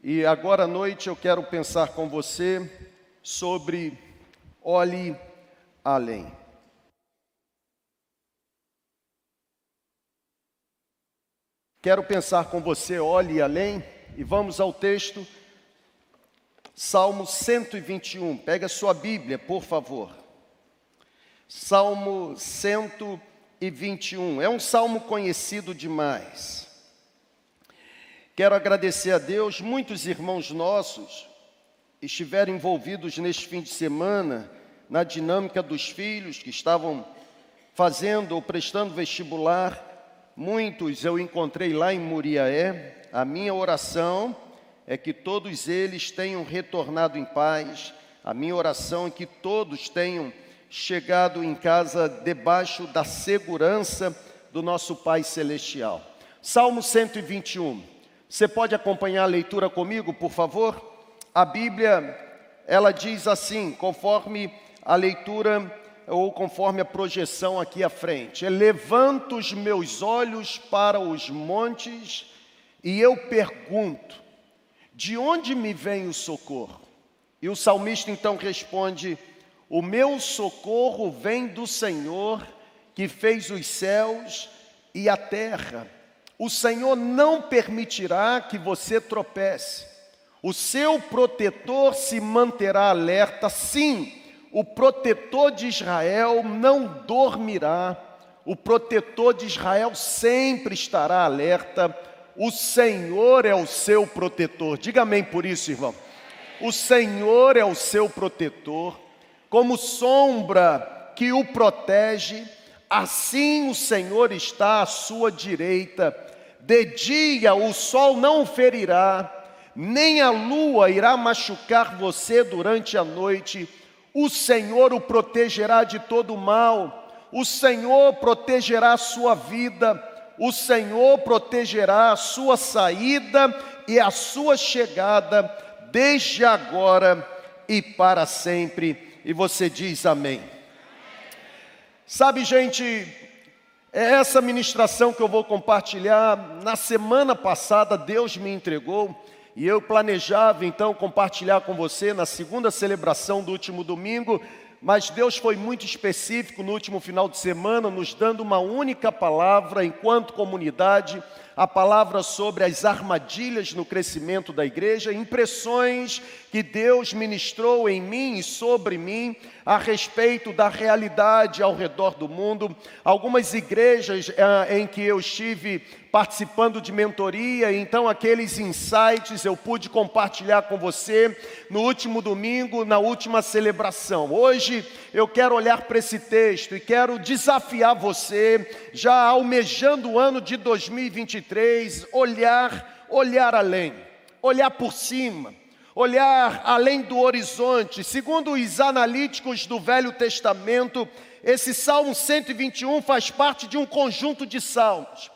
E agora à noite eu quero pensar com você sobre olhe além. Quero pensar com você, olhe além, e vamos ao texto, Salmo 121. Pega sua Bíblia, por favor. Salmo 121. É um salmo conhecido demais. Quero agradecer a Deus, muitos irmãos nossos estiveram envolvidos neste fim de semana na dinâmica dos filhos que estavam fazendo ou prestando vestibular Muitos eu encontrei lá em Muriaé. A minha oração é que todos eles tenham retornado em paz. A minha oração é que todos tenham chegado em casa debaixo da segurança do nosso Pai Celestial. Salmo 121. Você pode acompanhar a leitura comigo, por favor? A Bíblia, ela diz assim, conforme a leitura ou conforme a projeção aqui à frente. É levanto os meus olhos para os montes e eu pergunto: de onde me vem o socorro? E o salmista então responde: O meu socorro vem do Senhor que fez os céus e a terra. O Senhor não permitirá que você tropece. O seu protetor se manterá alerta, sim, o protetor de Israel não dormirá, o protetor de Israel sempre estará alerta, o Senhor é o seu protetor. Diga amém por isso, irmão. O Senhor é o seu protetor, como sombra que o protege, assim o Senhor está à sua direita. De dia o sol não ferirá, nem a lua irá machucar você durante a noite o Senhor o protegerá de todo mal, o Senhor protegerá a sua vida, o Senhor protegerá a sua saída e a sua chegada, desde agora e para sempre. E você diz amém. Sabe, gente, é essa ministração que eu vou compartilhar. Na semana passada, Deus me entregou e eu planejava então compartilhar com você na segunda celebração do último domingo, mas Deus foi muito específico no último final de semana, nos dando uma única palavra enquanto comunidade, a palavra sobre as armadilhas no crescimento da igreja, impressões que Deus ministrou em mim e sobre mim a respeito da realidade ao redor do mundo. Algumas igrejas eh, em que eu estive participando de mentoria, então aqueles insights eu pude compartilhar com você no último domingo, na última celebração. Hoje eu quero olhar para esse texto e quero desafiar você, já almejando o ano de 2023, olhar, olhar além, olhar por cima olhar além do horizonte. Segundo os analíticos do Velho Testamento, esse Salmo 121 faz parte de um conjunto de salmos.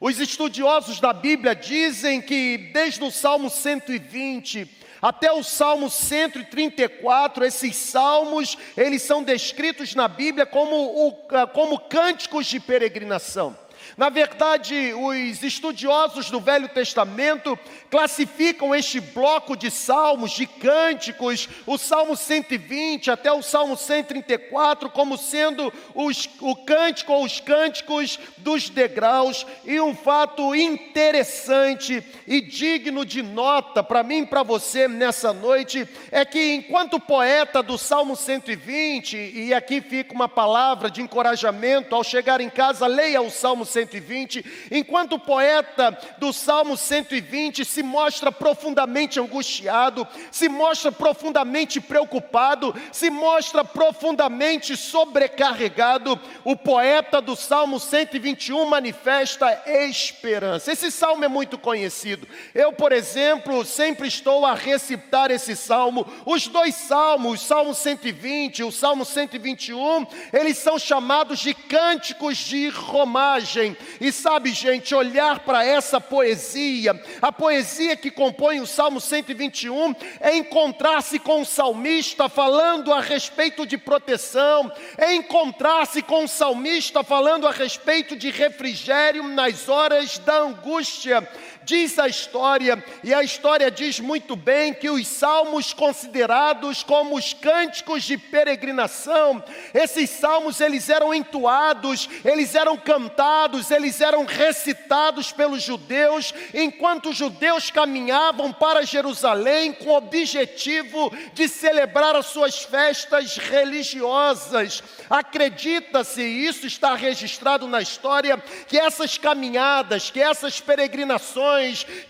Os estudiosos da Bíblia dizem que desde o Salmo 120 até o Salmo 134, esses salmos, eles são descritos na Bíblia como, como cânticos de peregrinação. Na verdade, os estudiosos do Velho Testamento classificam este bloco de salmos, de cânticos, o Salmo 120 até o Salmo 134, como sendo os, o cântico ou os cânticos dos degraus. E um fato interessante e digno de nota para mim e para você nessa noite é que, enquanto poeta do Salmo 120, e aqui fica uma palavra de encorajamento, ao chegar em casa, leia o Salmo 120. 120, enquanto o poeta do Salmo 120 se mostra profundamente angustiado, se mostra profundamente preocupado, se mostra profundamente sobrecarregado, o poeta do Salmo 121 manifesta esperança. Esse salmo é muito conhecido. Eu, por exemplo, sempre estou a recitar esse salmo. Os dois salmos, o Salmo 120 e o Salmo 121, eles são chamados de cânticos de romagem. E sabe, gente, olhar para essa poesia, a poesia que compõe o Salmo 121, é encontrar-se com o salmista falando a respeito de proteção, é encontrar-se com o salmista falando a respeito de refrigério nas horas da angústia Diz a história, e a história diz muito bem, que os salmos considerados como os cânticos de peregrinação, esses salmos eles eram entoados, eles eram cantados, eles eram recitados pelos judeus, enquanto os judeus caminhavam para Jerusalém com o objetivo de celebrar as suas festas religiosas. Acredita-se, isso está registrado na história, que essas caminhadas, que essas peregrinações,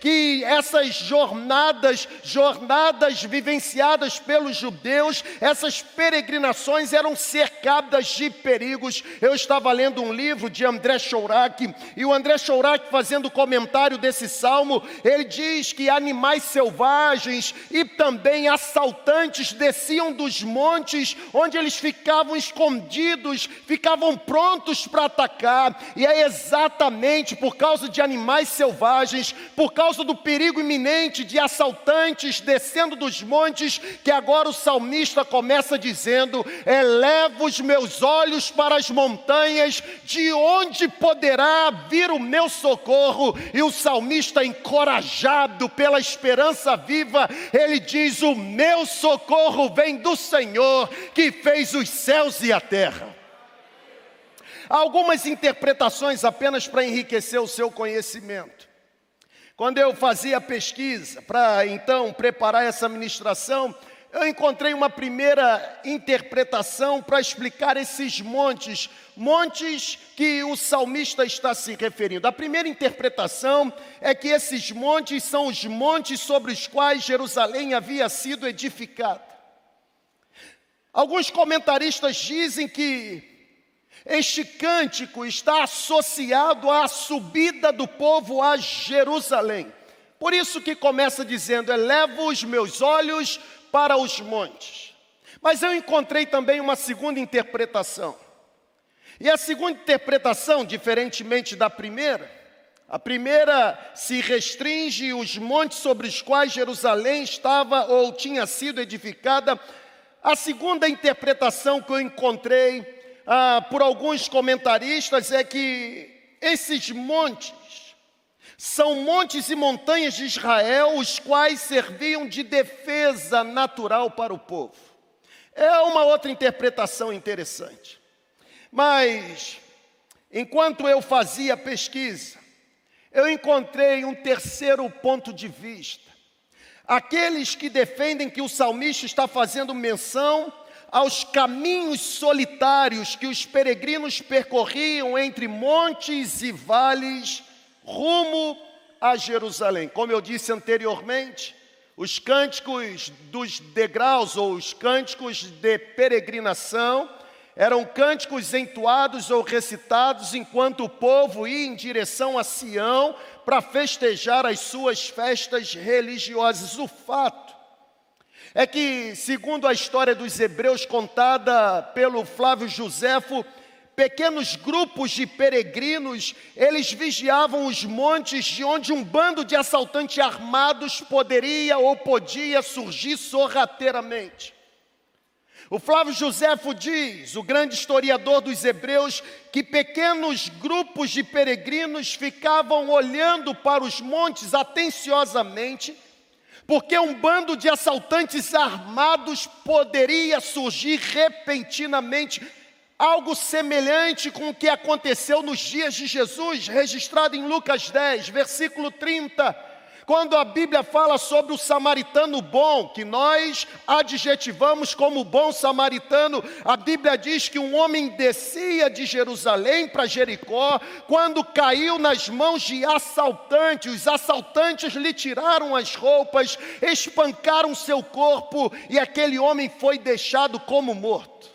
que essas jornadas, jornadas vivenciadas pelos judeus, essas peregrinações eram cercadas de perigos. Eu estava lendo um livro de André Chourac, e o André Chourac, fazendo comentário desse salmo, ele diz que animais selvagens e também assaltantes desciam dos montes onde eles ficavam escondidos, ficavam prontos para atacar, e é exatamente por causa de animais selvagens, por causa do perigo iminente de assaltantes descendo dos montes, que agora o salmista começa dizendo: Eleva os meus olhos para as montanhas, de onde poderá vir o meu socorro? E o salmista, encorajado pela esperança viva, ele diz: O meu socorro vem do Senhor que fez os céus e a terra. Algumas interpretações apenas para enriquecer o seu conhecimento. Quando eu fazia pesquisa para então preparar essa ministração, eu encontrei uma primeira interpretação para explicar esses montes, montes que o salmista está se referindo. A primeira interpretação é que esses montes são os montes sobre os quais Jerusalém havia sido edificada. Alguns comentaristas dizem que este cântico está associado à subida do povo a Jerusalém. Por isso que começa dizendo: Elevo os meus olhos para os montes. Mas eu encontrei também uma segunda interpretação. E a segunda interpretação, diferentemente da primeira, a primeira se restringe os montes sobre os quais Jerusalém estava ou tinha sido edificada. A segunda interpretação que eu encontrei ah, por alguns comentaristas é que esses montes são montes e montanhas de Israel, os quais serviam de defesa natural para o povo. É uma outra interpretação interessante. Mas, enquanto eu fazia pesquisa, eu encontrei um terceiro ponto de vista. Aqueles que defendem que o salmista está fazendo menção aos caminhos solitários que os peregrinos percorriam entre montes e vales rumo a Jerusalém. Como eu disse anteriormente, os cânticos dos degraus ou os cânticos de peregrinação eram cânticos entoados ou recitados enquanto o povo ia em direção a Sião para festejar as suas festas religiosas. O fato é que, segundo a história dos hebreus contada pelo Flávio Joséfo, pequenos grupos de peregrinos, eles vigiavam os montes de onde um bando de assaltantes armados poderia ou podia surgir sorrateiramente. O Flávio Joséfo diz, o grande historiador dos hebreus, que pequenos grupos de peregrinos ficavam olhando para os montes atenciosamente, porque um bando de assaltantes armados poderia surgir repentinamente Algo semelhante com o que aconteceu nos dias de Jesus, registrado em Lucas 10, versículo 30, quando a Bíblia fala sobre o samaritano bom, que nós adjetivamos como bom samaritano, a Bíblia diz que um homem descia de Jerusalém para Jericó, quando caiu nas mãos de assaltantes, os assaltantes lhe tiraram as roupas, espancaram seu corpo e aquele homem foi deixado como morto.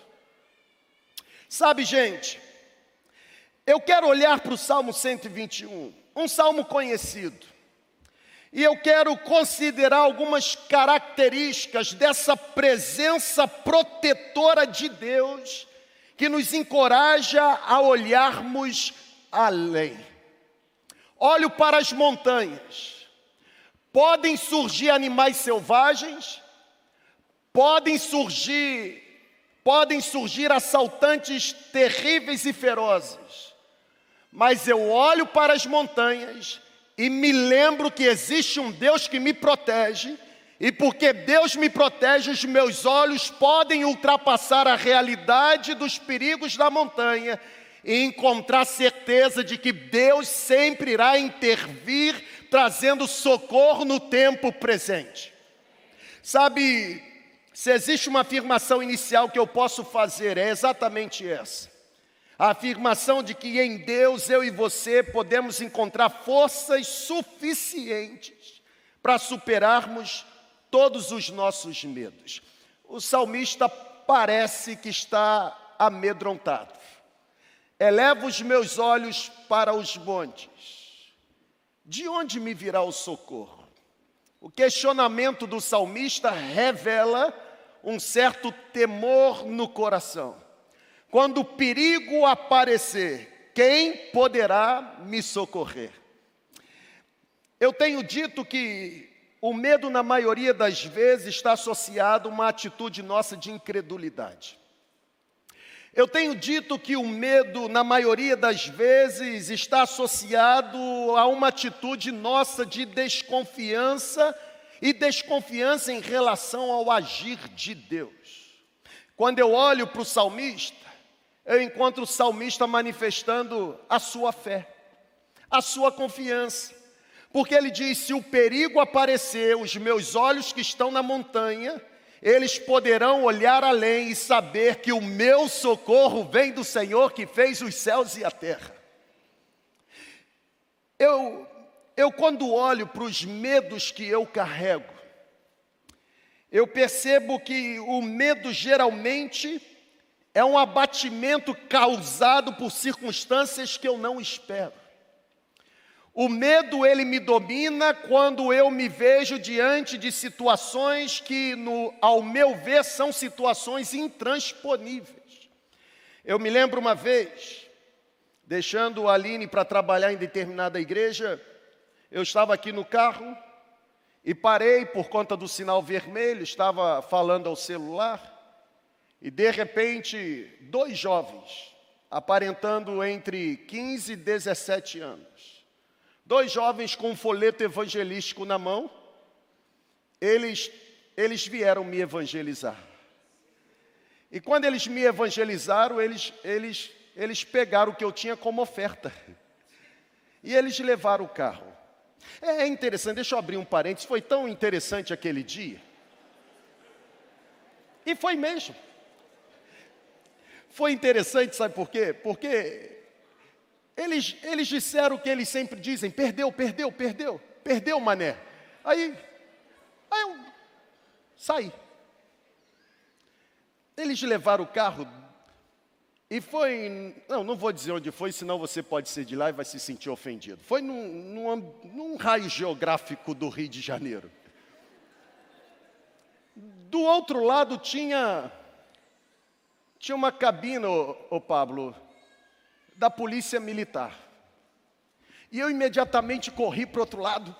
Sabe, gente, eu quero olhar para o Salmo 121, um salmo conhecido, e eu quero considerar algumas características dessa presença protetora de Deus que nos encoraja a olharmos além. Olho para as montanhas. Podem surgir animais selvagens, podem surgir podem surgir assaltantes terríveis e ferozes, mas eu olho para as montanhas e me lembro que existe um Deus que me protege, e porque Deus me protege, os meus olhos podem ultrapassar a realidade dos perigos da montanha e encontrar certeza de que Deus sempre irá intervir, trazendo socorro no tempo presente. Sabe, se existe uma afirmação inicial que eu posso fazer, é exatamente essa. A afirmação de que em Deus eu e você podemos encontrar forças suficientes para superarmos todos os nossos medos. O salmista parece que está amedrontado. Eleva os meus olhos para os montes. De onde me virá o socorro? O questionamento do salmista revela um certo temor no coração. Quando o perigo aparecer, quem poderá me socorrer? Eu tenho dito que o medo, na maioria das vezes, está associado a uma atitude nossa de incredulidade. Eu tenho dito que o medo, na maioria das vezes, está associado a uma atitude nossa de desconfiança e desconfiança em relação ao agir de Deus. Quando eu olho para o salmista, eu encontro o salmista manifestando a sua fé, a sua confiança, porque ele diz: se o perigo aparecer, os meus olhos que estão na montanha, eles poderão olhar além e saber que o meu socorro vem do Senhor que fez os céus e a terra. Eu, eu quando olho para os medos que eu carrego, eu percebo que o medo geralmente é um abatimento causado por circunstâncias que eu não espero. O medo ele me domina quando eu me vejo diante de situações que, no, ao meu ver, são situações intransponíveis. Eu me lembro uma vez, deixando a Aline para trabalhar em determinada igreja, eu estava aqui no carro e parei por conta do sinal vermelho, estava falando ao celular, e de repente, dois jovens, aparentando entre 15 e 17 anos, Dois jovens com um folheto evangelístico na mão, eles, eles vieram me evangelizar. E quando eles me evangelizaram, eles, eles, eles pegaram o que eu tinha como oferta. E eles levaram o carro. É, é interessante, deixa eu abrir um parênteses, foi tão interessante aquele dia. E foi mesmo. Foi interessante, sabe por quê? Porque eles, eles disseram o que eles sempre dizem: perdeu, perdeu, perdeu, perdeu, mané. Aí, aí eu saí. Eles levaram o carro e foi. Não, não vou dizer onde foi, senão você pode ser de lá e vai se sentir ofendido. Foi num, num, num raio geográfico do Rio de Janeiro. Do outro lado tinha. Tinha uma cabina, ô, ô Pablo, da polícia militar. E eu imediatamente corri para o outro lado.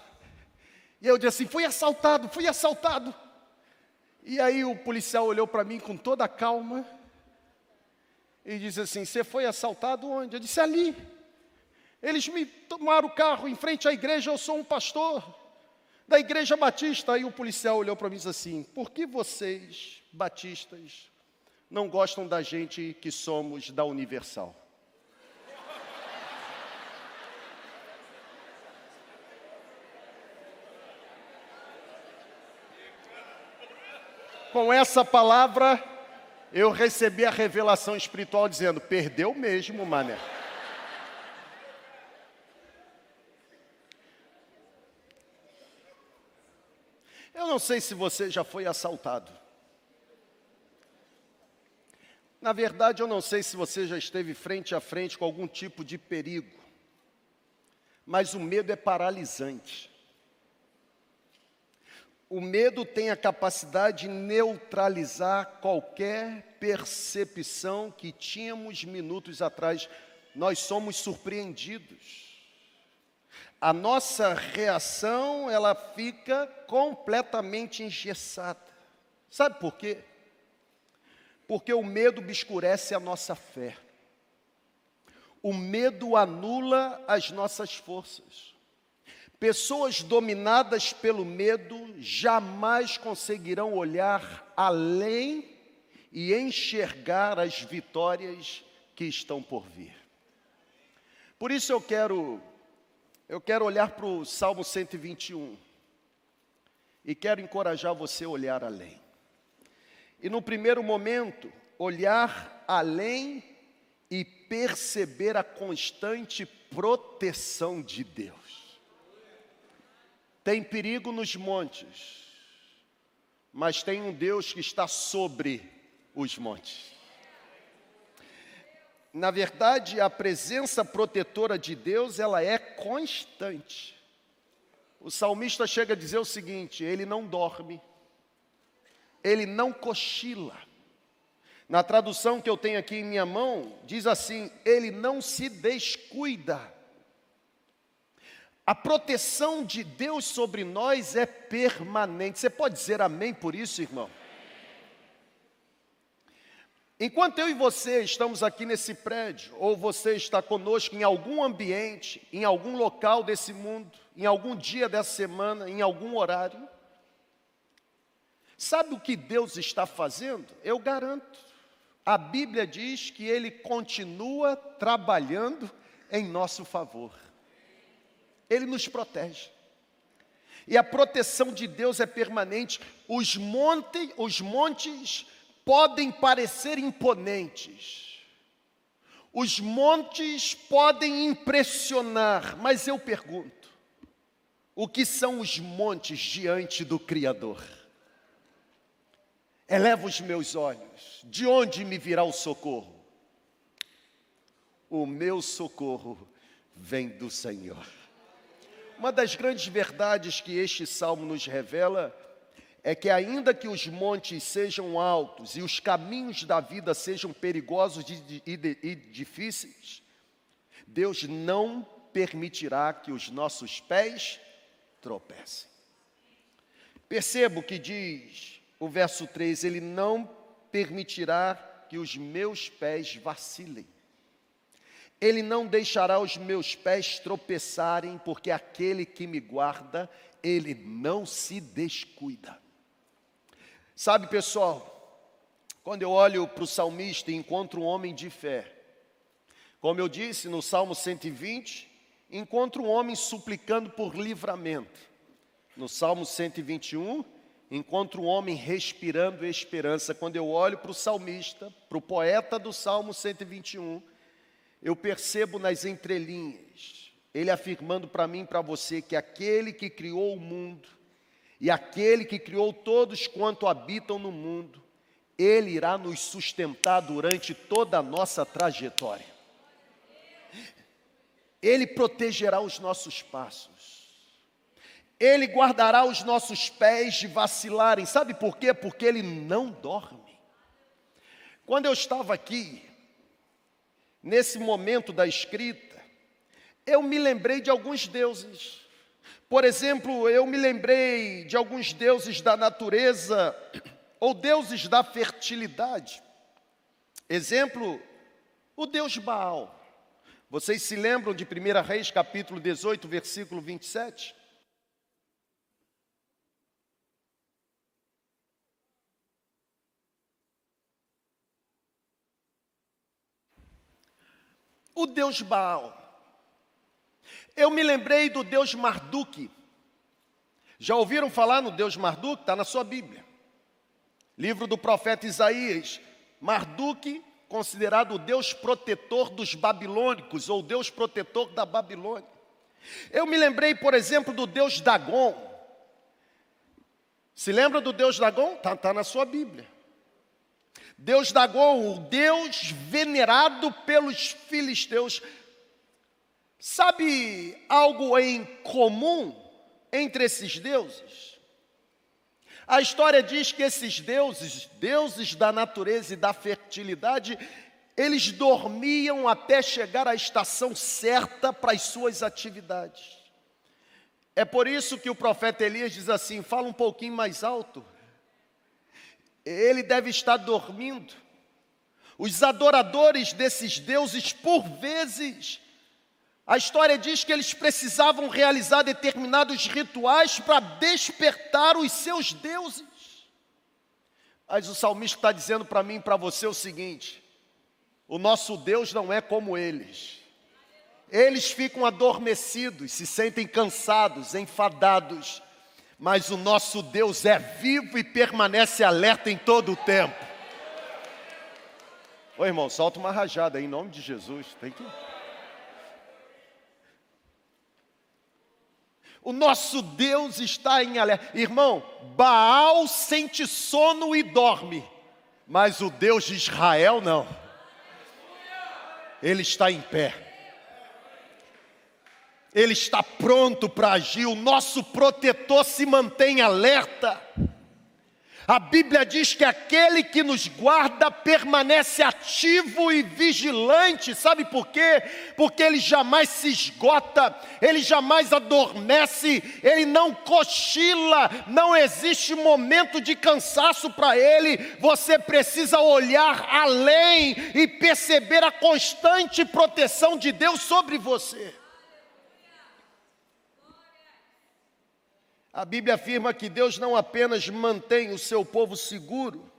E eu disse assim: fui assaltado, fui assaltado. E aí o policial olhou para mim com toda a calma e disse assim: Você foi assaltado onde? Eu disse: Ali. Eles me tomaram o carro em frente à igreja, eu sou um pastor da igreja batista. Aí o policial olhou para mim e disse assim: Por que vocês, batistas, não gostam da gente que somos da Universal? com essa palavra, eu recebi a revelação espiritual dizendo: perdeu mesmo, mané. Eu não sei se você já foi assaltado. Na verdade, eu não sei se você já esteve frente a frente com algum tipo de perigo. Mas o medo é paralisante. O medo tem a capacidade de neutralizar qualquer percepção que tínhamos minutos atrás. Nós somos surpreendidos. A nossa reação, ela fica completamente engessada. Sabe por quê? Porque o medo obscurece a nossa fé. O medo anula as nossas forças. Pessoas dominadas pelo medo jamais conseguirão olhar além e enxergar as vitórias que estão por vir. Por isso eu quero eu quero olhar para o Salmo 121 e quero encorajar você a olhar além. E no primeiro momento, olhar além e perceber a constante proteção de Deus. Tem perigo nos montes, mas tem um Deus que está sobre os montes. Na verdade, a presença protetora de Deus, ela é constante. O salmista chega a dizer o seguinte: ele não dorme, ele não cochila. Na tradução que eu tenho aqui em minha mão, diz assim: ele não se descuida. A proteção de Deus sobre nós é permanente. Você pode dizer amém por isso, irmão? Enquanto eu e você estamos aqui nesse prédio, ou você está conosco em algum ambiente, em algum local desse mundo, em algum dia dessa semana, em algum horário, sabe o que Deus está fazendo? Eu garanto. A Bíblia diz que Ele continua trabalhando em nosso favor. Ele nos protege. E a proteção de Deus é permanente. Os, os montes podem parecer imponentes, os montes podem impressionar, mas eu pergunto: o que são os montes diante do Criador? Eleva os meus olhos, de onde me virá o socorro? O meu socorro vem do Senhor. Uma das grandes verdades que este salmo nos revela é que, ainda que os montes sejam altos e os caminhos da vida sejam perigosos e difíceis, Deus não permitirá que os nossos pés tropecem. Percebo que diz o verso 3: Ele não permitirá que os meus pés vacilem. Ele não deixará os meus pés tropeçarem, porque aquele que me guarda, ele não se descuida. Sabe, pessoal, quando eu olho para o salmista e encontro um homem de fé, como eu disse no Salmo 120, encontro um homem suplicando por livramento. No Salmo 121, encontro um homem respirando esperança. Quando eu olho para o salmista, para o poeta do Salmo 121, eu percebo nas entrelinhas, ele afirmando para mim e para você que aquele que criou o mundo, e aquele que criou todos quanto habitam no mundo, ele irá nos sustentar durante toda a nossa trajetória. Ele protegerá os nossos passos. Ele guardará os nossos pés de vacilarem. Sabe por quê? Porque ele não dorme. Quando eu estava aqui, nesse momento da escrita, eu me lembrei de alguns deuses por exemplo, eu me lembrei de alguns deuses da natureza ou deuses da fertilidade. Exemplo, o deus Baal. Vocês se lembram de 1 Reis capítulo 18, versículo 27? O deus Baal. Eu me lembrei do Deus Marduk. Já ouviram falar no Deus Marduk? Está na sua Bíblia. Livro do profeta Isaías. Marduk, considerado o Deus protetor dos babilônicos, ou Deus protetor da Babilônia. Eu me lembrei, por exemplo, do Deus Dagon. Se lembra do Deus Dagon? Está tá na sua Bíblia. Deus Dagon, o Deus venerado pelos filisteus. Sabe algo em comum entre esses deuses? A história diz que esses deuses, deuses da natureza e da fertilidade, eles dormiam até chegar à estação certa para as suas atividades. É por isso que o profeta Elias diz assim: fala um pouquinho mais alto. Ele deve estar dormindo. Os adoradores desses deuses, por vezes, A história diz que eles precisavam realizar determinados rituais para despertar os seus deuses. Mas o salmista está dizendo para mim e para você o seguinte: o nosso Deus não é como eles. Eles ficam adormecidos, se sentem cansados, enfadados, mas o nosso Deus é vivo e permanece alerta em todo o tempo. Ô irmão, solta uma rajada aí, em nome de Jesus. Tem que. O nosso Deus está em alerta. Irmão, Baal sente sono e dorme, mas o Deus de Israel não. Ele está em pé. Ele está pronto para agir. O nosso protetor se mantém alerta. A Bíblia diz que aquele que nos guarda permanece ativo e vigilante, sabe por quê? Porque ele jamais se esgota, ele jamais adormece, ele não cochila, não existe momento de cansaço para ele. Você precisa olhar além e perceber a constante proteção de Deus sobre você. A Bíblia afirma que Deus não apenas mantém o seu povo seguro,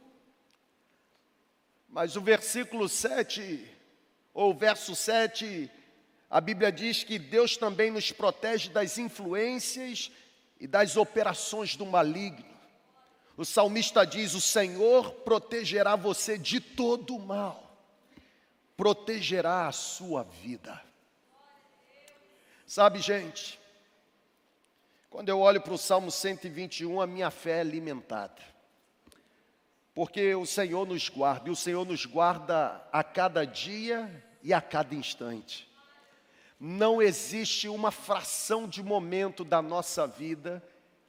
mas o versículo 7, ou verso 7, a Bíblia diz que Deus também nos protege das influências e das operações do maligno. O salmista diz: O Senhor protegerá você de todo o mal, protegerá a sua vida. Sabe, gente, quando eu olho para o Salmo 121, a minha fé é alimentada. Porque o Senhor nos guarda, e o Senhor nos guarda a cada dia e a cada instante. Não existe uma fração de momento da nossa vida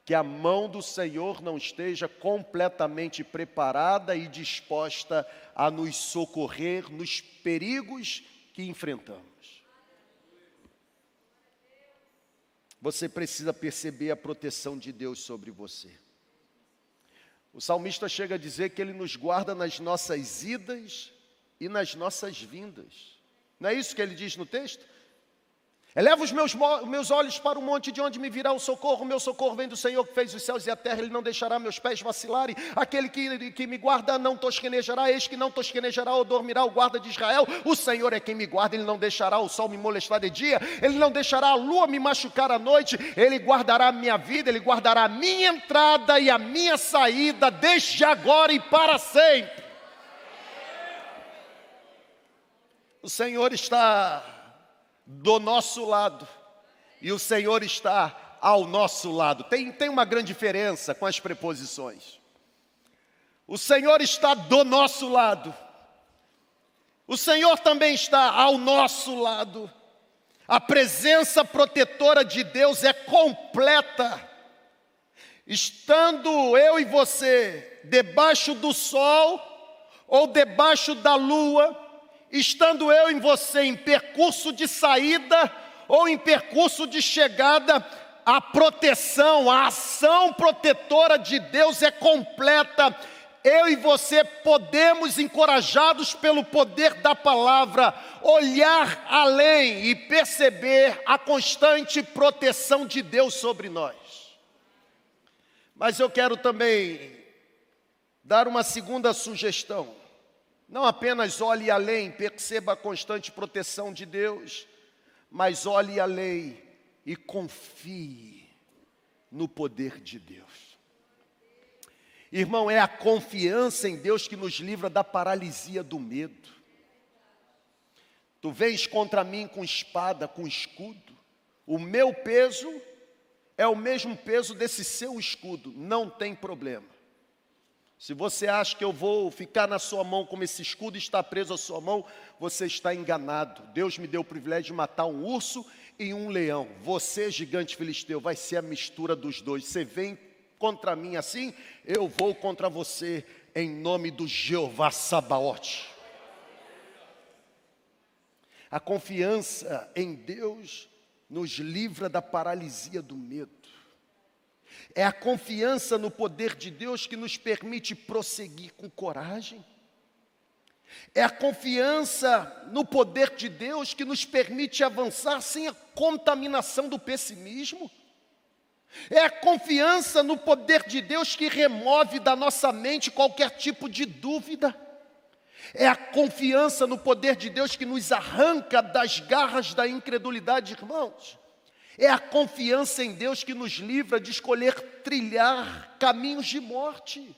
que a mão do Senhor não esteja completamente preparada e disposta a nos socorrer nos perigos que enfrentamos. Você precisa perceber a proteção de Deus sobre você. O salmista chega a dizer que ele nos guarda nas nossas idas e nas nossas vindas. Não é isso que ele diz no texto? Eleva os meus, meus olhos para o monte de onde me virá o socorro. O meu socorro vem do Senhor que fez os céus e a terra. Ele não deixará meus pés vacilarem. Aquele que, que me guarda não tosquenejará. Eis que não tosquenejará ou dormirá o guarda de Israel. O Senhor é quem me guarda. Ele não deixará o sol me molestar de dia. Ele não deixará a lua me machucar à noite. Ele guardará a minha vida. Ele guardará a minha entrada e a minha saída desde agora e para sempre. O Senhor está do nosso lado e o Senhor está ao nosso lado. Tem, tem uma grande diferença com as preposições. O Senhor está do nosso lado. O Senhor também está ao nosso lado. A presença protetora de Deus é completa. Estando eu e você debaixo do sol ou debaixo da lua, estando eu em você em percurso de saída ou em percurso de chegada, a proteção, a ação protetora de Deus é completa. Eu e você podemos, encorajados pelo poder da palavra, olhar além e perceber a constante proteção de Deus sobre nós. Mas eu quero também dar uma segunda sugestão. Não apenas olhe além, perceba a constante proteção de Deus, mas olhe além e confie no poder de Deus. Irmão, é a confiança em Deus que nos livra da paralisia do medo. Tu vens contra mim com espada, com escudo, o meu peso é o mesmo peso desse seu escudo, não tem problema. Se você acha que eu vou ficar na sua mão como esse escudo está preso à sua mão, você está enganado. Deus me deu o privilégio de matar um urso e um leão. Você, gigante filisteu, vai ser a mistura dos dois. Você vem contra mim assim, eu vou contra você em nome do Jeová Sabaote. A confiança em Deus nos livra da paralisia do medo. É a confiança no poder de Deus que nos permite prosseguir com coragem. É a confiança no poder de Deus que nos permite avançar sem a contaminação do pessimismo. É a confiança no poder de Deus que remove da nossa mente qualquer tipo de dúvida. É a confiança no poder de Deus que nos arranca das garras da incredulidade, irmãos. É a confiança em Deus que nos livra de escolher trilhar caminhos de morte.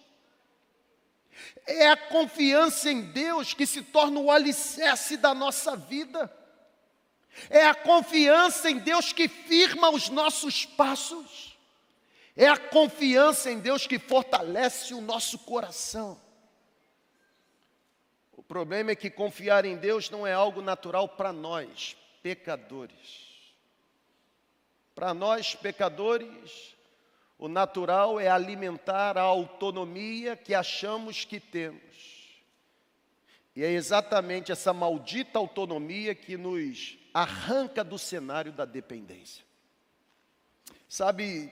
É a confiança em Deus que se torna o alicerce da nossa vida. É a confiança em Deus que firma os nossos passos. É a confiança em Deus que fortalece o nosso coração. O problema é que confiar em Deus não é algo natural para nós, pecadores. Para nós, pecadores, o natural é alimentar a autonomia que achamos que temos. E é exatamente essa maldita autonomia que nos arranca do cenário da dependência. Sabe,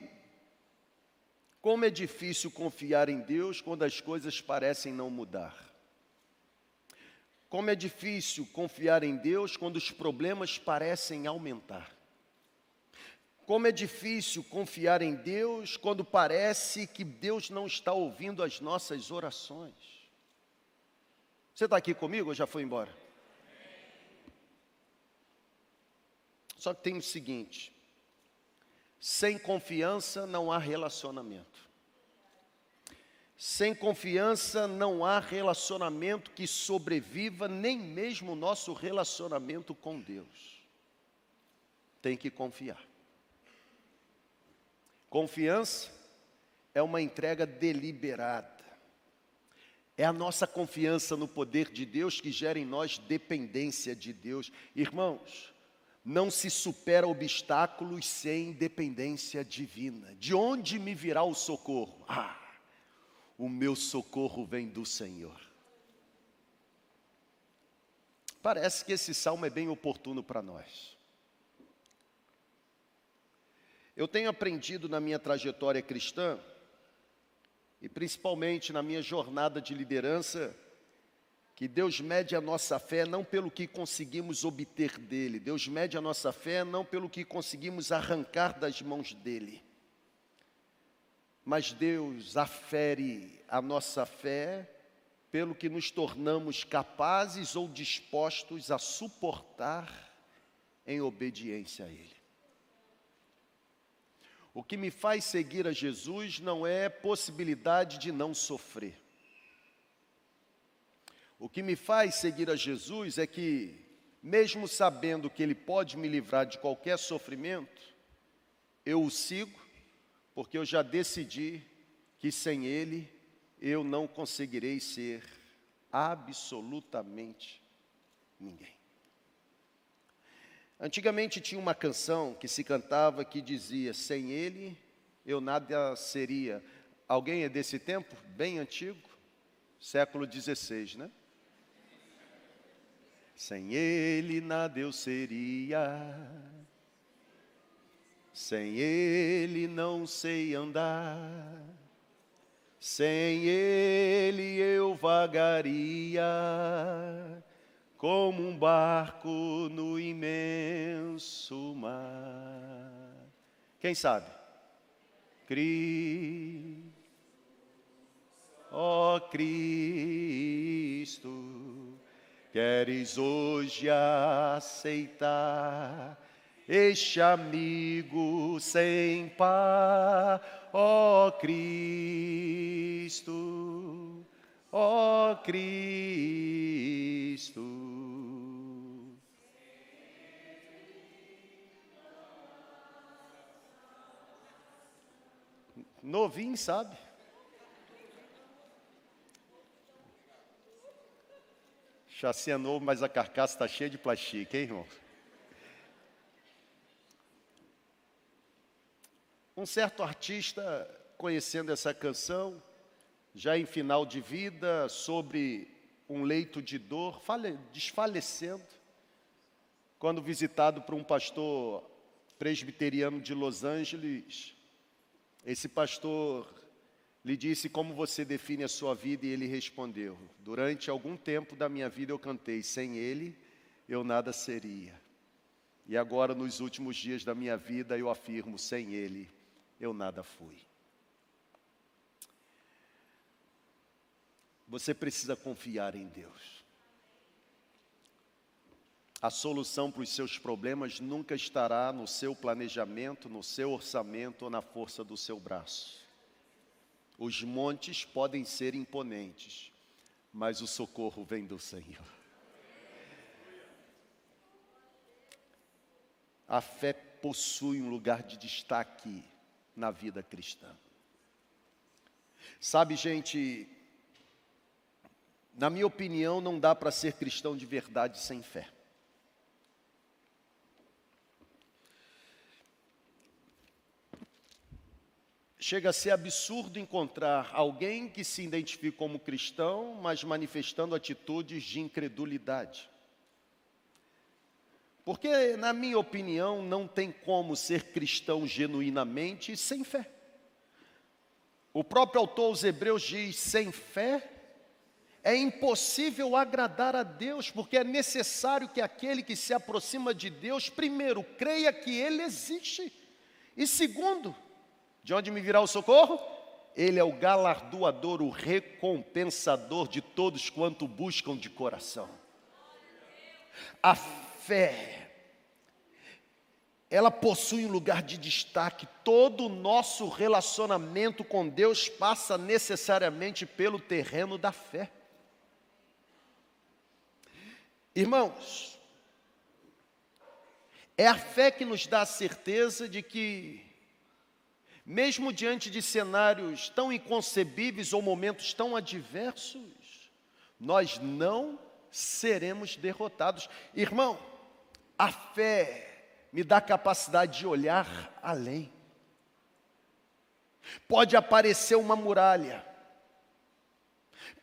como é difícil confiar em Deus quando as coisas parecem não mudar. Como é difícil confiar em Deus quando os problemas parecem aumentar. Como é difícil confiar em Deus quando parece que Deus não está ouvindo as nossas orações. Você está aqui comigo ou já foi embora? Só que tem o seguinte: sem confiança não há relacionamento. Sem confiança não há relacionamento que sobreviva, nem mesmo o nosso relacionamento com Deus. Tem que confiar. Confiança é uma entrega deliberada. É a nossa confiança no poder de Deus que gera em nós dependência de Deus. Irmãos, não se supera obstáculos sem dependência divina. De onde me virá o socorro? Ah, o meu socorro vem do Senhor. Parece que esse salmo é bem oportuno para nós. Eu tenho aprendido na minha trajetória cristã, e principalmente na minha jornada de liderança, que Deus mede a nossa fé não pelo que conseguimos obter dele, Deus mede a nossa fé não pelo que conseguimos arrancar das mãos dele, mas Deus afere a nossa fé pelo que nos tornamos capazes ou dispostos a suportar em obediência a Ele. O que me faz seguir a Jesus não é possibilidade de não sofrer. O que me faz seguir a Jesus é que, mesmo sabendo que Ele pode me livrar de qualquer sofrimento, eu o sigo, porque eu já decidi que sem Ele eu não conseguirei ser absolutamente ninguém. Antigamente tinha uma canção que se cantava que dizia: Sem ele eu nada seria. Alguém é desse tempo? Bem antigo? Século XVI, né? Sem ele nada eu seria, sem ele não sei andar, sem ele eu vagaria como um barco no imenso mar. Quem sabe? Cristo, ó Cristo, queres hoje aceitar este amigo sem par, ó Cristo, ó Cristo. Novinho, sabe? Chassi é novo, mas a carcaça está cheia de plástico, hein, irmão? Um certo artista, conhecendo essa canção, já em final de vida, sobre um leito de dor, fale, desfalecendo, quando visitado por um pastor presbiteriano de Los Angeles, esse pastor lhe disse como você define a sua vida e ele respondeu: Durante algum tempo da minha vida eu cantei, sem ele eu nada seria. E agora, nos últimos dias da minha vida, eu afirmo: sem ele eu nada fui. Você precisa confiar em Deus. A solução para os seus problemas nunca estará no seu planejamento, no seu orçamento ou na força do seu braço. Os montes podem ser imponentes, mas o socorro vem do Senhor. A fé possui um lugar de destaque na vida cristã. Sabe, gente, na minha opinião, não dá para ser cristão de verdade sem fé. Chega a ser absurdo encontrar alguém que se identifica como cristão, mas manifestando atitudes de incredulidade. Porque, na minha opinião, não tem como ser cristão genuinamente sem fé. O próprio autor aos Hebreus diz: sem fé é impossível agradar a Deus, porque é necessário que aquele que se aproxima de Deus, primeiro, creia que Ele existe, e segundo, de onde me virá o socorro? Ele é o galardoador, o recompensador de todos quanto buscam de coração. A fé, ela possui um lugar de destaque. Todo o nosso relacionamento com Deus passa necessariamente pelo terreno da fé. Irmãos, é a fé que nos dá a certeza de que mesmo diante de cenários tão inconcebíveis ou momentos tão adversos, nós não seremos derrotados. Irmão, a fé me dá capacidade de olhar além. Pode aparecer uma muralha,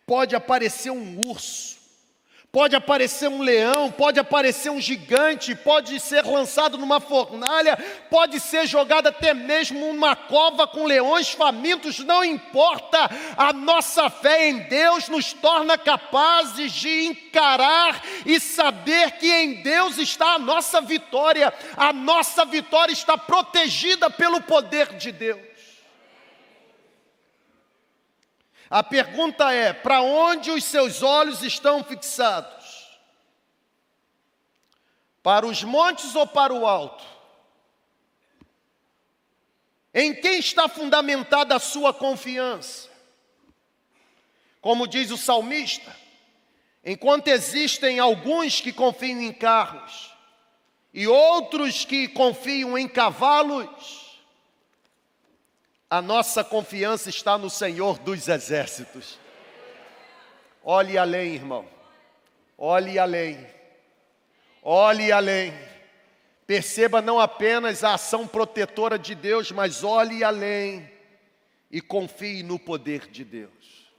pode aparecer um urso, Pode aparecer um leão, pode aparecer um gigante, pode ser lançado numa fornalha, pode ser jogado até mesmo numa cova com leões famintos, não importa, a nossa fé em Deus nos torna capazes de encarar e saber que em Deus está a nossa vitória, a nossa vitória está protegida pelo poder de Deus. A pergunta é: para onde os seus olhos estão fixados? Para os montes ou para o alto? Em quem está fundamentada a sua confiança? Como diz o salmista, enquanto existem alguns que confiam em carros e outros que confiam em cavalos, a nossa confiança está no Senhor dos exércitos. Olhe além, irmão. Olhe além. Olhe além. Perceba não apenas a ação protetora de Deus, mas olhe além e confie no poder de Deus.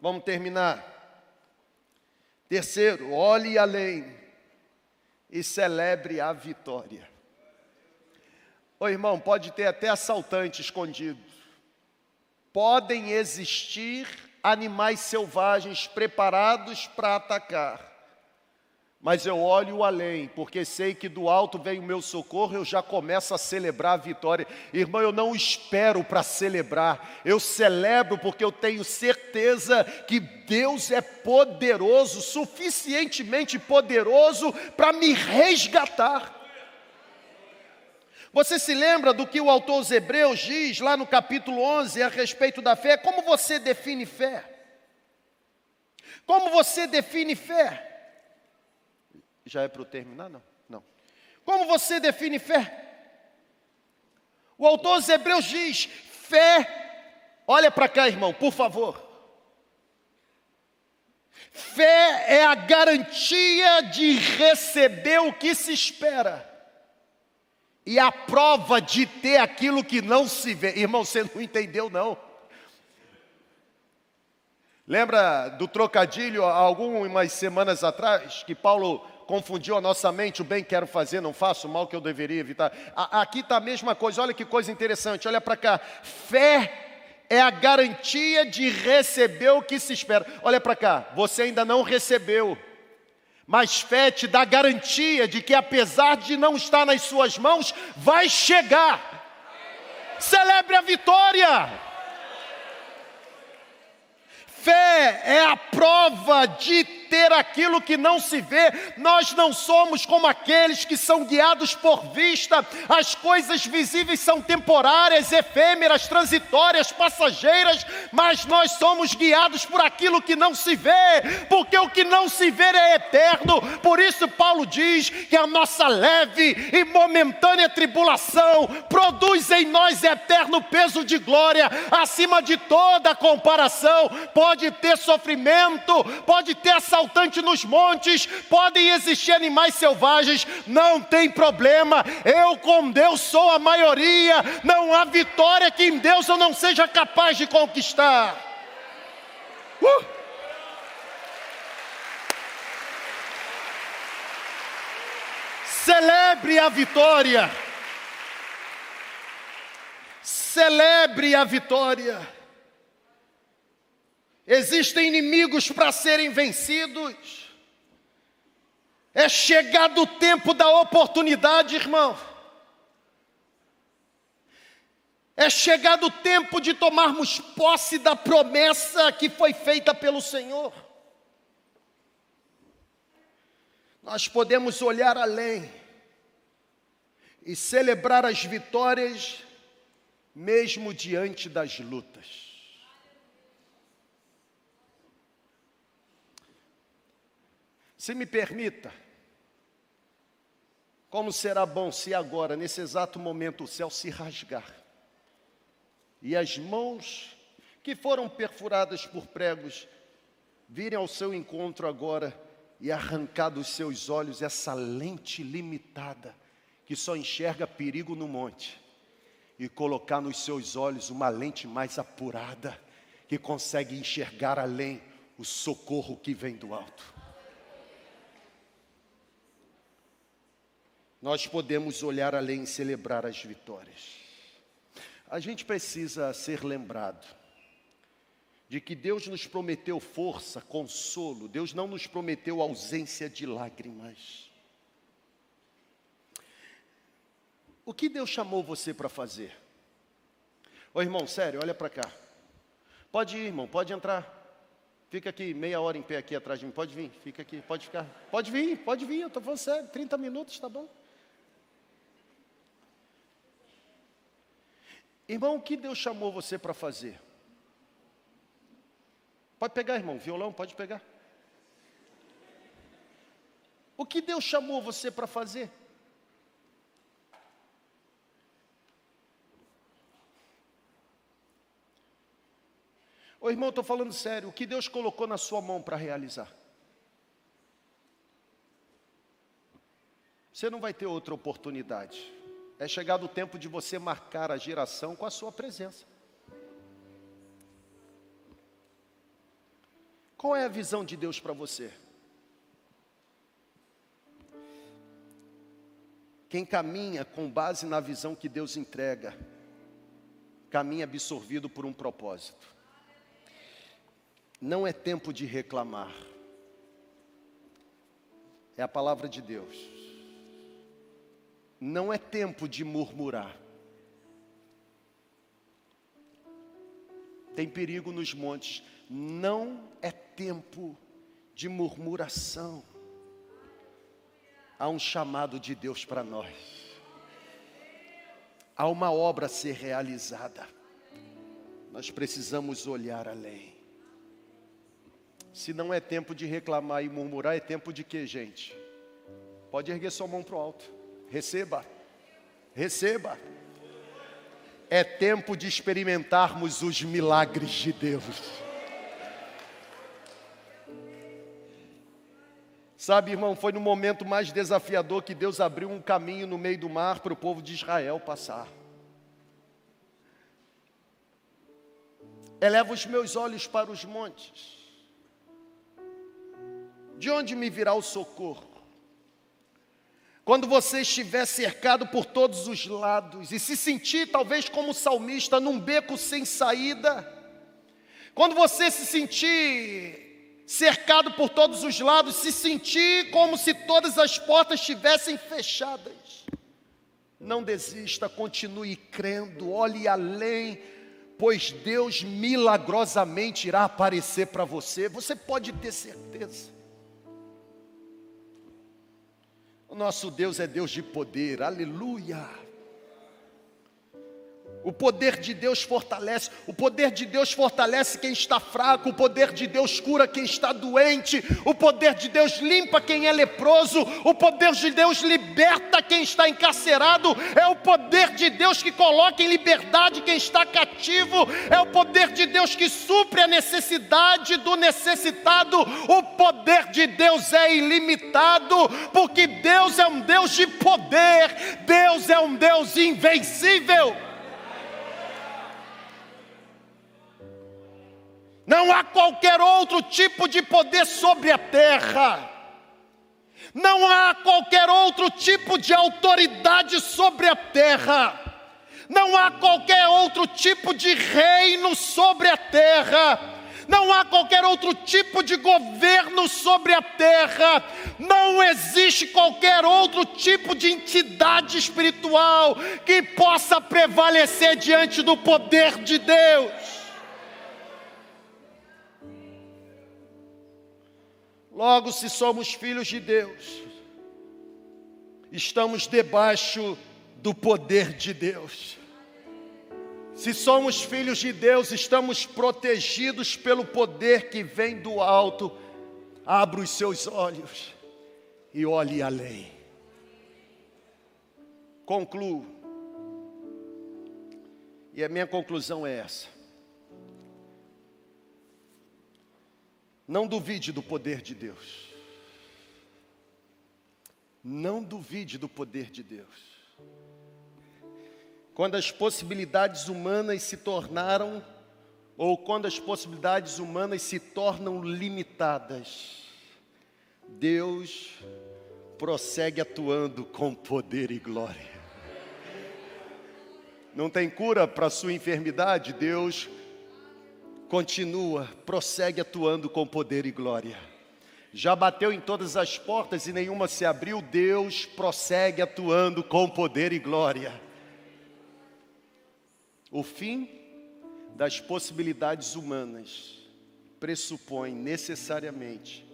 Vamos terminar. Terceiro, olhe além e celebre a vitória. Ô irmão, pode ter até assaltante escondido. Podem existir animais selvagens preparados para atacar. Mas eu olho além, porque sei que do alto vem o meu socorro, eu já começo a celebrar a vitória. Irmão, eu não espero para celebrar, eu celebro porque eu tenho certeza que Deus é poderoso, suficientemente poderoso para me resgatar. Você se lembra do que o autor aos Hebreus diz lá no capítulo 11 a respeito da fé? Como você define fé? Como você define fé? Já é para eu terminar? Não, não. Como você define fé? O autor aos Hebreus diz: fé, olha para cá, irmão, por favor. Fé é a garantia de receber o que se espera e a prova de ter aquilo que não se vê. Irmão, você não entendeu, não. Lembra do trocadilho algumas semanas atrás, que Paulo confundiu a nossa mente, o bem quero fazer, não faço, o mal que eu deveria evitar. Aqui está a mesma coisa, olha que coisa interessante, olha para cá. Fé é a garantia de receber o que se espera. Olha para cá, você ainda não recebeu, mas fé te dá garantia de que, apesar de não estar nas suas mãos, vai chegar. Celebre a vitória. Fé é a prova de ter aquilo que não se vê. Nós não somos como aqueles que são guiados por vista. As coisas visíveis são temporárias, efêmeras, transitórias, passageiras, mas nós somos guiados por aquilo que não se vê, porque o que não se vê é eterno. Por isso, Paulo diz que a nossa leve e momentânea tribulação produz em nós eterno peso de glória, acima de toda comparação. Pode ter sofrimento, pode ter essa assaltante nos montes, podem existir animais selvagens, não tem problema. Eu com Deus sou a maioria, não há vitória que em Deus eu não seja capaz de conquistar. Uh! Celebre a vitória. Celebre a vitória. Existem inimigos para serem vencidos. É chegado o tempo da oportunidade, irmão. É chegado o tempo de tomarmos posse da promessa que foi feita pelo Senhor. Nós podemos olhar além e celebrar as vitórias, mesmo diante das lutas. Se me permita, como será bom se agora, nesse exato momento, o céu se rasgar e as mãos que foram perfuradas por pregos virem ao seu encontro agora e arrancar dos seus olhos essa lente limitada que só enxerga perigo no monte e colocar nos seus olhos uma lente mais apurada que consegue enxergar além o socorro que vem do alto. Nós podemos olhar além e celebrar as vitórias. A gente precisa ser lembrado de que Deus nos prometeu força, consolo, Deus não nos prometeu ausência de lágrimas. O que Deus chamou você para fazer? Ô irmão, sério, olha para cá. Pode ir, irmão, pode entrar. Fica aqui meia hora em pé aqui atrás de mim. Pode vir, fica aqui, pode ficar. Pode vir, pode vir, eu estou falando sério, 30 minutos, tá bom. Irmão, o que Deus chamou você para fazer? Pode pegar, irmão, violão, pode pegar. O que Deus chamou você para fazer? Ô irmão, estou falando sério, o que Deus colocou na sua mão para realizar? Você não vai ter outra oportunidade. É chegado o tempo de você marcar a geração com a sua presença. Qual é a visão de Deus para você? Quem caminha com base na visão que Deus entrega, caminha absorvido por um propósito. Não é tempo de reclamar, é a palavra de Deus não é tempo de murmurar. Tem perigo nos montes, não é tempo de murmuração. Há um chamado de Deus para nós. Há uma obra a ser realizada. Nós precisamos olhar além. Se não é tempo de reclamar e murmurar, é tempo de quê, gente? Pode erguer sua mão para o alto. Receba, receba. É tempo de experimentarmos os milagres de Deus. Sabe, irmão, foi no momento mais desafiador que Deus abriu um caminho no meio do mar para o povo de Israel passar. Eleva os meus olhos para os montes. De onde me virá o socorro? Quando você estiver cercado por todos os lados e se sentir talvez como salmista num beco sem saída, quando você se sentir cercado por todos os lados, se sentir como se todas as portas estivessem fechadas, não desista, continue crendo, olhe além, pois Deus milagrosamente irá aparecer para você, você pode ter certeza. O nosso Deus é Deus de poder, aleluia. O poder de Deus fortalece, o poder de Deus fortalece quem está fraco, o poder de Deus cura quem está doente, o poder de Deus limpa quem é leproso, o poder de Deus liberta quem está encarcerado, é o poder de Deus que coloca em liberdade quem está cativo, é o poder de Deus que supre a necessidade do necessitado, o poder de Deus é ilimitado, porque Deus é um Deus de poder, Deus é um Deus invencível. Não há qualquer outro tipo de poder sobre a terra. Não há qualquer outro tipo de autoridade sobre a terra. Não há qualquer outro tipo de reino sobre a terra. Não há qualquer outro tipo de governo sobre a terra. Não existe qualquer outro tipo de entidade espiritual que possa prevalecer diante do poder de Deus. Logo, se somos filhos de Deus, estamos debaixo do poder de Deus. Se somos filhos de Deus, estamos protegidos pelo poder que vem do alto. Abra os seus olhos e olhe além. Concluo. E a minha conclusão é essa. Não duvide do poder de Deus. Não duvide do poder de Deus. Quando as possibilidades humanas se tornaram, ou quando as possibilidades humanas se tornam limitadas, Deus prossegue atuando com poder e glória. Não tem cura para sua enfermidade? Deus continua, prossegue atuando com poder e glória. Já bateu em todas as portas e nenhuma se abriu, Deus prossegue atuando com poder e glória. O fim das possibilidades humanas pressupõe necessariamente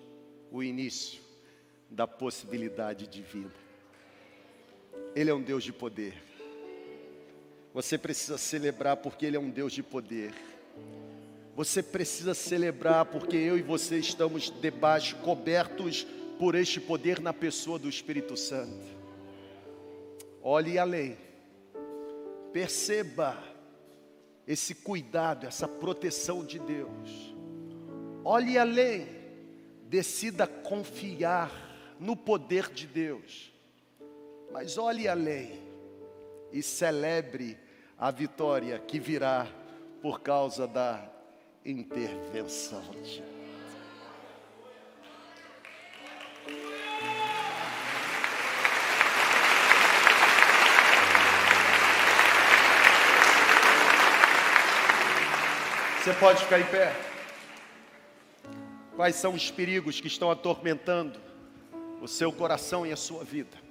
o início da possibilidade divina. Ele é um Deus de poder. Você precisa celebrar porque Ele é um Deus de poder. Você precisa celebrar, porque eu e você estamos debaixo, cobertos por este poder na pessoa do Espírito Santo. Olhe além, perceba esse cuidado, essa proteção de Deus. Olhe além, decida confiar no poder de Deus, mas olhe além e celebre a vitória que virá por causa da intervenção de Você pode ficar em pé. Quais são os perigos que estão atormentando o seu coração e a sua vida?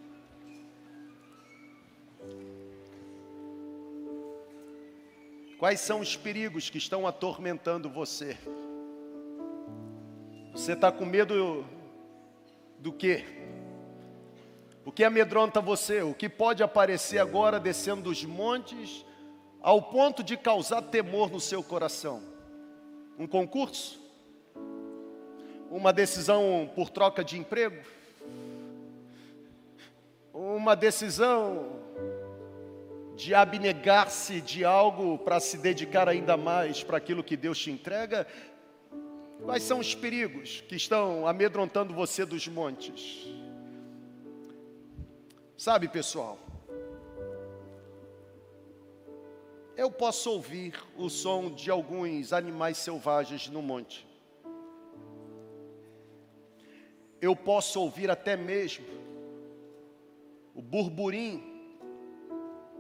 Quais são os perigos que estão atormentando você? Você está com medo do quê? O que amedronta você? O que pode aparecer agora descendo dos montes ao ponto de causar temor no seu coração? Um concurso? Uma decisão por troca de emprego? Uma decisão de abnegar-se de algo para se dedicar ainda mais para aquilo que Deus te entrega? Quais são os perigos que estão amedrontando você dos montes? Sabe, pessoal, eu posso ouvir o som de alguns animais selvagens no monte. Eu posso ouvir até mesmo o burburinho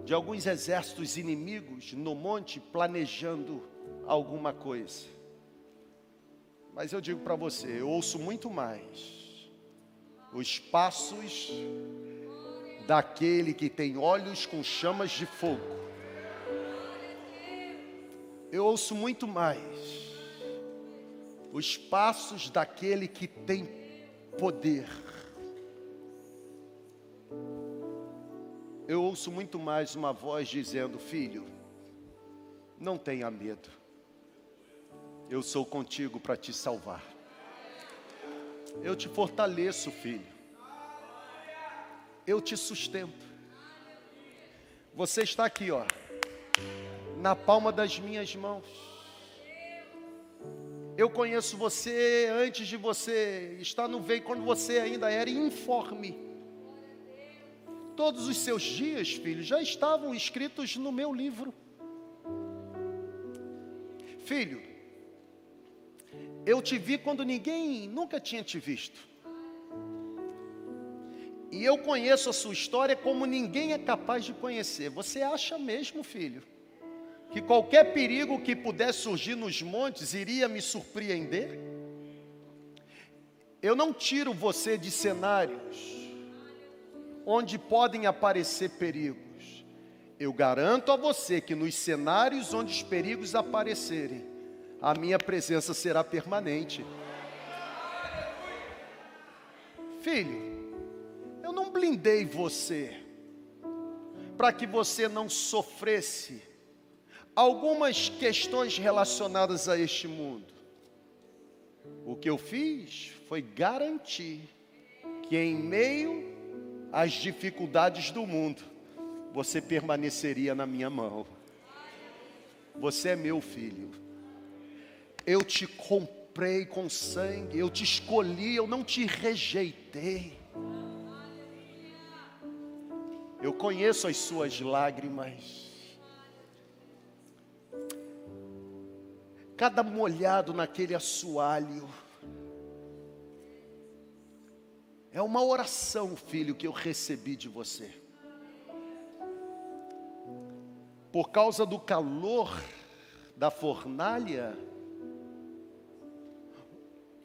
de alguns exércitos inimigos no monte planejando alguma coisa. Mas eu digo para você, eu ouço muito mais os passos daquele que tem olhos com chamas de fogo. Eu ouço muito mais os passos daquele que tem poder. Eu ouço muito mais uma voz dizendo: Filho, não tenha medo, eu sou contigo para te salvar. Eu te fortaleço, filho, eu te sustento. Você está aqui, ó, na palma das minhas mãos. Eu conheço você antes de você estar no veio, quando você ainda era informe. Todos os seus dias, filho, já estavam escritos no meu livro. Filho, eu te vi quando ninguém nunca tinha te visto. E eu conheço a sua história como ninguém é capaz de conhecer. Você acha mesmo, filho, que qualquer perigo que pudesse surgir nos montes iria me surpreender? Eu não tiro você de cenários onde podem aparecer perigos. Eu garanto a você que nos cenários onde os perigos aparecerem, a minha presença será permanente. Filho, eu não blindei você para que você não sofresse algumas questões relacionadas a este mundo. O que eu fiz foi garantir que em meio as dificuldades do mundo, você permaneceria na minha mão. Você é meu filho. Eu te comprei com sangue, eu te escolhi, eu não te rejeitei. Eu conheço as suas lágrimas. Cada molhado naquele assoalho É uma oração, filho, que eu recebi de você. Por causa do calor da fornalha,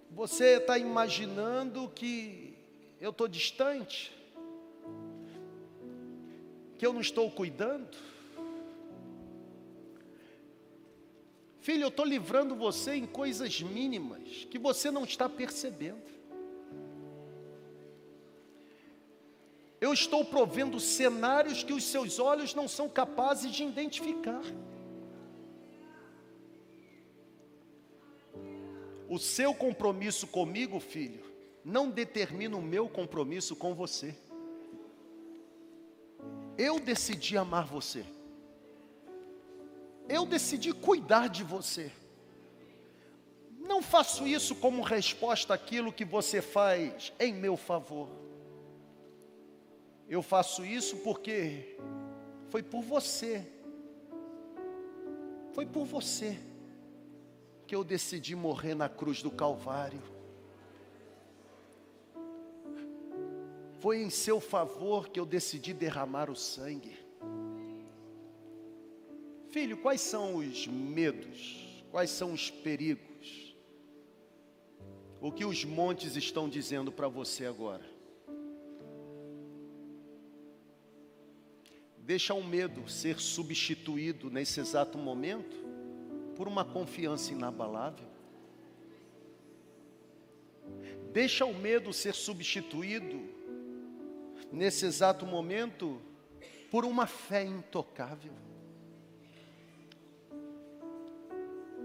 você está imaginando que eu estou distante, que eu não estou cuidando. Filho, eu estou livrando você em coisas mínimas que você não está percebendo. Eu estou provendo cenários que os seus olhos não são capazes de identificar. O seu compromisso comigo, filho, não determina o meu compromisso com você. Eu decidi amar você. Eu decidi cuidar de você. Não faço isso como resposta àquilo que você faz em meu favor. Eu faço isso porque foi por você. Foi por você que eu decidi morrer na cruz do Calvário. Foi em seu favor que eu decidi derramar o sangue. Filho, quais são os medos? Quais são os perigos? O que os montes estão dizendo para você agora? Deixa o medo ser substituído nesse exato momento por uma confiança inabalável. Deixa o medo ser substituído nesse exato momento por uma fé intocável.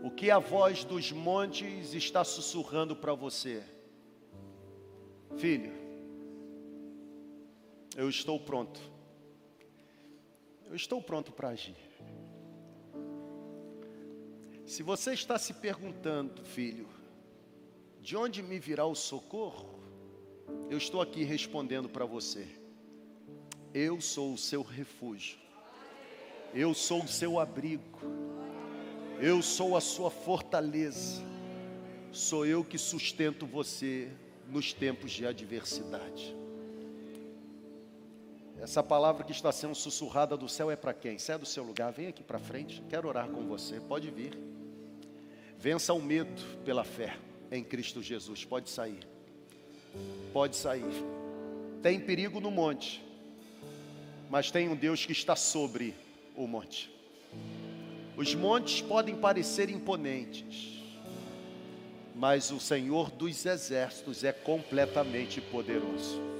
O que a voz dos montes está sussurrando para você? Filho, eu estou pronto eu estou pronto para agir. Se você está se perguntando, filho, de onde me virá o socorro? Eu estou aqui respondendo para você. Eu sou o seu refúgio. Eu sou o seu abrigo. Eu sou a sua fortaleza. Sou eu que sustento você nos tempos de adversidade. Essa palavra que está sendo sussurrada do céu é para quem? Sai do seu lugar, vem aqui para frente. Quero orar com você. Pode vir. Vença o medo pela fé em Cristo Jesus. Pode sair. Pode sair. Tem perigo no monte, mas tem um Deus que está sobre o monte. Os montes podem parecer imponentes, mas o Senhor dos exércitos é completamente poderoso.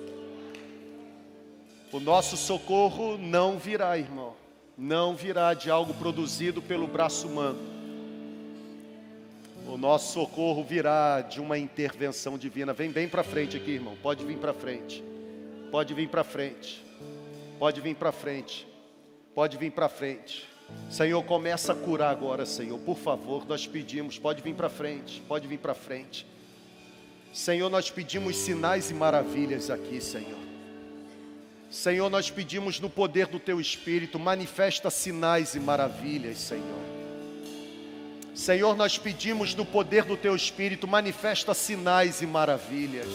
O nosso socorro não virá, irmão, não virá de algo produzido pelo braço humano. O nosso socorro virá de uma intervenção divina. Vem bem para frente aqui, irmão. Pode vir para frente. Pode vir para frente. Pode vir para frente. Pode vir para frente. Senhor, começa a curar agora, Senhor. Por favor, nós pedimos. Pode vir para frente. Pode vir para frente. Senhor, nós pedimos sinais e maravilhas aqui, Senhor. Senhor, nós pedimos no poder do Teu Espírito, manifesta sinais e maravilhas, Senhor. Senhor, nós pedimos no poder do Teu Espírito, manifesta sinais e maravilhas.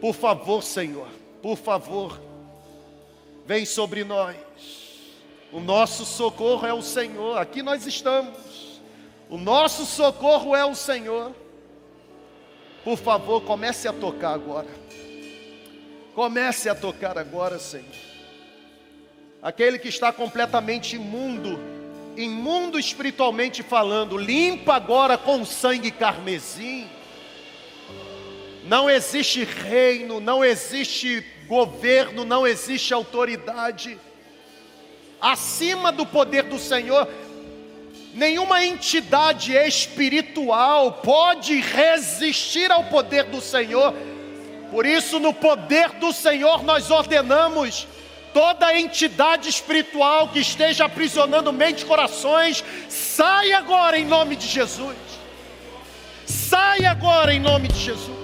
Por favor, Senhor, por favor, vem sobre nós. O nosso socorro é o Senhor, aqui nós estamos. O nosso socorro é o Senhor. Por favor, comece a tocar agora. Comece a tocar agora, Senhor. Aquele que está completamente imundo, imundo espiritualmente falando, limpa agora com sangue carmesim. Não existe reino, não existe governo, não existe autoridade acima do poder do Senhor. Nenhuma entidade espiritual pode resistir ao poder do Senhor. Por isso, no poder do Senhor, nós ordenamos toda entidade espiritual que esteja aprisionando mente e corações, sai agora em nome de Jesus. Sai agora em nome de Jesus.